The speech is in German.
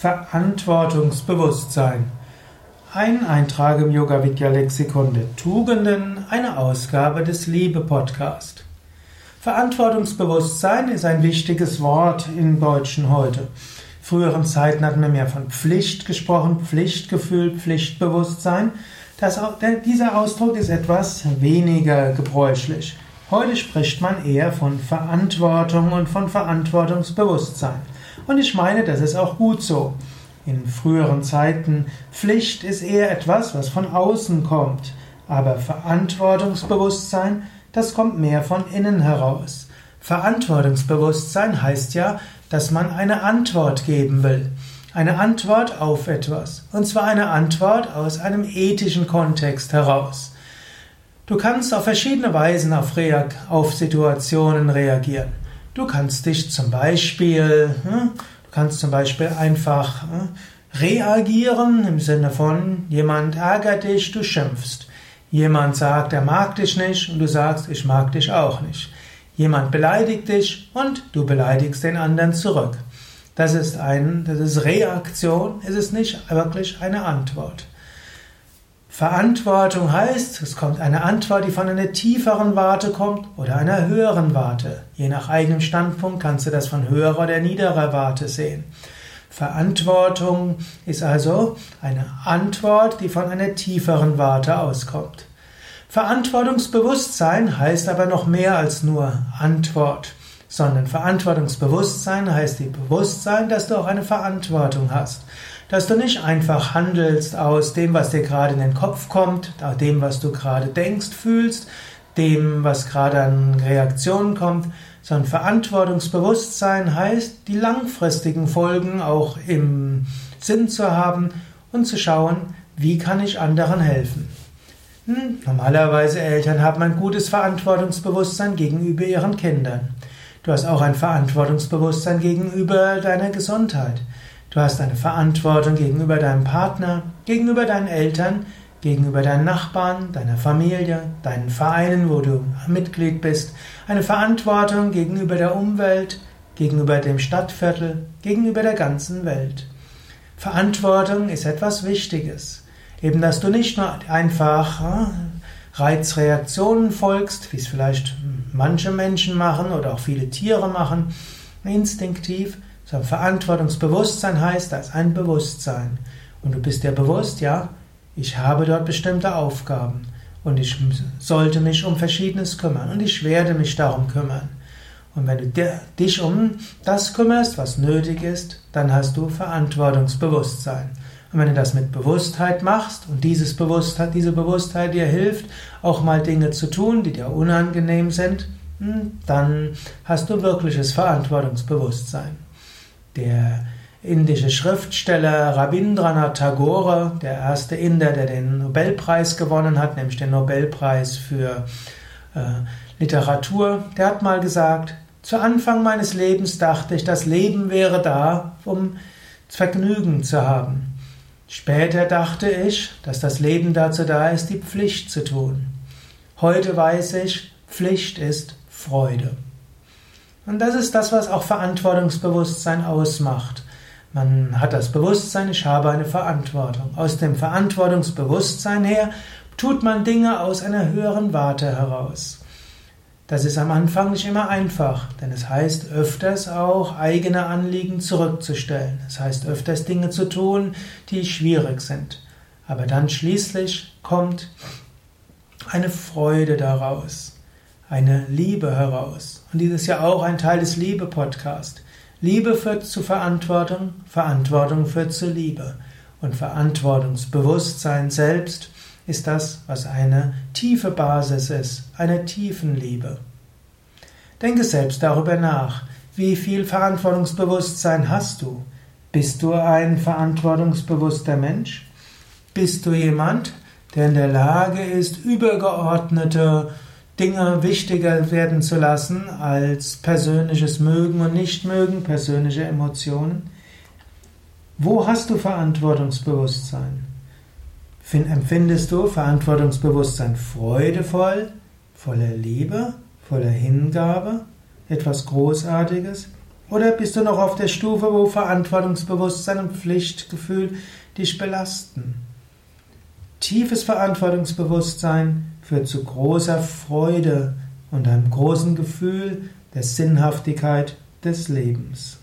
Verantwortungsbewusstsein. Ein Eintrag im Yoga Vidya Lexikon der Tugenden, eine Ausgabe des Liebe Podcast. Verantwortungsbewusstsein ist ein wichtiges Wort im Deutschen heute. Früheren Zeiten hatten wir mehr von Pflicht gesprochen, Pflichtgefühl, Pflichtbewusstsein. Das, dieser Ausdruck ist etwas weniger gebräuchlich. Heute spricht man eher von Verantwortung und von Verantwortungsbewusstsein. Und ich meine, das ist auch gut so. In früheren Zeiten, Pflicht ist eher etwas, was von außen kommt. Aber Verantwortungsbewusstsein, das kommt mehr von innen heraus. Verantwortungsbewusstsein heißt ja, dass man eine Antwort geben will. Eine Antwort auf etwas. Und zwar eine Antwort aus einem ethischen Kontext heraus. Du kannst auf verschiedene Weisen auf, Reak auf Situationen reagieren. Du kannst dich zum Beispiel, hm, du kannst zum Beispiel einfach hm, reagieren im Sinne von jemand ärgert dich, du schimpfst. Jemand sagt, er mag dich nicht und du sagst, ich mag dich auch nicht. Jemand beleidigt dich und du beleidigst den anderen zurück. Das ist ein, das ist Reaktion, es ist nicht wirklich eine Antwort. Verantwortung heißt, es kommt eine Antwort, die von einer tieferen Warte kommt oder einer höheren Warte. Je nach eigenem Standpunkt kannst du das von höherer oder niederer Warte sehen. Verantwortung ist also eine Antwort, die von einer tieferen Warte auskommt. Verantwortungsbewusstsein heißt aber noch mehr als nur Antwort, sondern Verantwortungsbewusstsein heißt die Bewusstsein, dass du auch eine Verantwortung hast dass du nicht einfach handelst aus dem, was dir gerade in den Kopf kommt, aus dem, was du gerade denkst, fühlst, dem, was gerade an Reaktionen kommt, sondern Verantwortungsbewusstsein heißt, die langfristigen Folgen auch im Sinn zu haben und zu schauen, wie kann ich anderen helfen. Hm, normalerweise Eltern haben ein gutes Verantwortungsbewusstsein gegenüber ihren Kindern. Du hast auch ein Verantwortungsbewusstsein gegenüber deiner Gesundheit. Du hast eine Verantwortung gegenüber deinem Partner, gegenüber deinen Eltern, gegenüber deinen Nachbarn, deiner Familie, deinen Vereinen, wo du Mitglied bist, eine Verantwortung gegenüber der Umwelt, gegenüber dem Stadtviertel, gegenüber der ganzen Welt. Verantwortung ist etwas Wichtiges. Eben, dass du nicht nur einfach äh, Reizreaktionen folgst, wie es vielleicht manche Menschen machen oder auch viele Tiere machen, instinktiv, so, Verantwortungsbewusstsein heißt, da ist ein Bewusstsein. Und du bist dir bewusst, ja, ich habe dort bestimmte Aufgaben und ich sollte mich um Verschiedenes kümmern und ich werde mich darum kümmern. Und wenn du dich um das kümmerst, was nötig ist, dann hast du Verantwortungsbewusstsein. Und wenn du das mit Bewusstheit machst und dieses Bewusstheit, diese Bewusstheit dir hilft, auch mal Dinge zu tun, die dir unangenehm sind, hm, dann hast du wirkliches Verantwortungsbewusstsein. Der indische Schriftsteller Rabindranath Tagore, der erste Inder, der den Nobelpreis gewonnen hat, nämlich den Nobelpreis für äh, Literatur, der hat mal gesagt, zu Anfang meines Lebens dachte ich, das Leben wäre da, um Vergnügen zu haben. Später dachte ich, dass das Leben dazu da ist, die Pflicht zu tun. Heute weiß ich, Pflicht ist Freude. Und das ist das, was auch Verantwortungsbewusstsein ausmacht. Man hat das Bewusstsein, ich habe eine Verantwortung. Aus dem Verantwortungsbewusstsein her tut man Dinge aus einer höheren Warte heraus. Das ist am Anfang nicht immer einfach, denn es heißt öfters auch eigene Anliegen zurückzustellen. Es heißt öfters Dinge zu tun, die schwierig sind. Aber dann schließlich kommt eine Freude daraus eine Liebe heraus. Und dies ist ja auch ein Teil des Liebe-Podcast. Liebe führt zu Verantwortung, Verantwortung führt zu Liebe. Und Verantwortungsbewusstsein selbst ist das, was eine tiefe Basis ist, einer tiefen Liebe. Denke selbst darüber nach, wie viel Verantwortungsbewusstsein hast du? Bist du ein verantwortungsbewusster Mensch? Bist du jemand, der in der Lage ist, übergeordnete Dinge wichtiger werden zu lassen als persönliches Mögen und Nichtmögen, persönliche Emotionen? Wo hast du Verantwortungsbewusstsein? Empfindest du Verantwortungsbewusstsein freudevoll, voller Liebe, voller Hingabe, etwas Großartiges? Oder bist du noch auf der Stufe, wo Verantwortungsbewusstsein und Pflichtgefühl dich belasten? Tiefes Verantwortungsbewusstsein führt zu großer Freude und einem großen Gefühl der Sinnhaftigkeit des Lebens.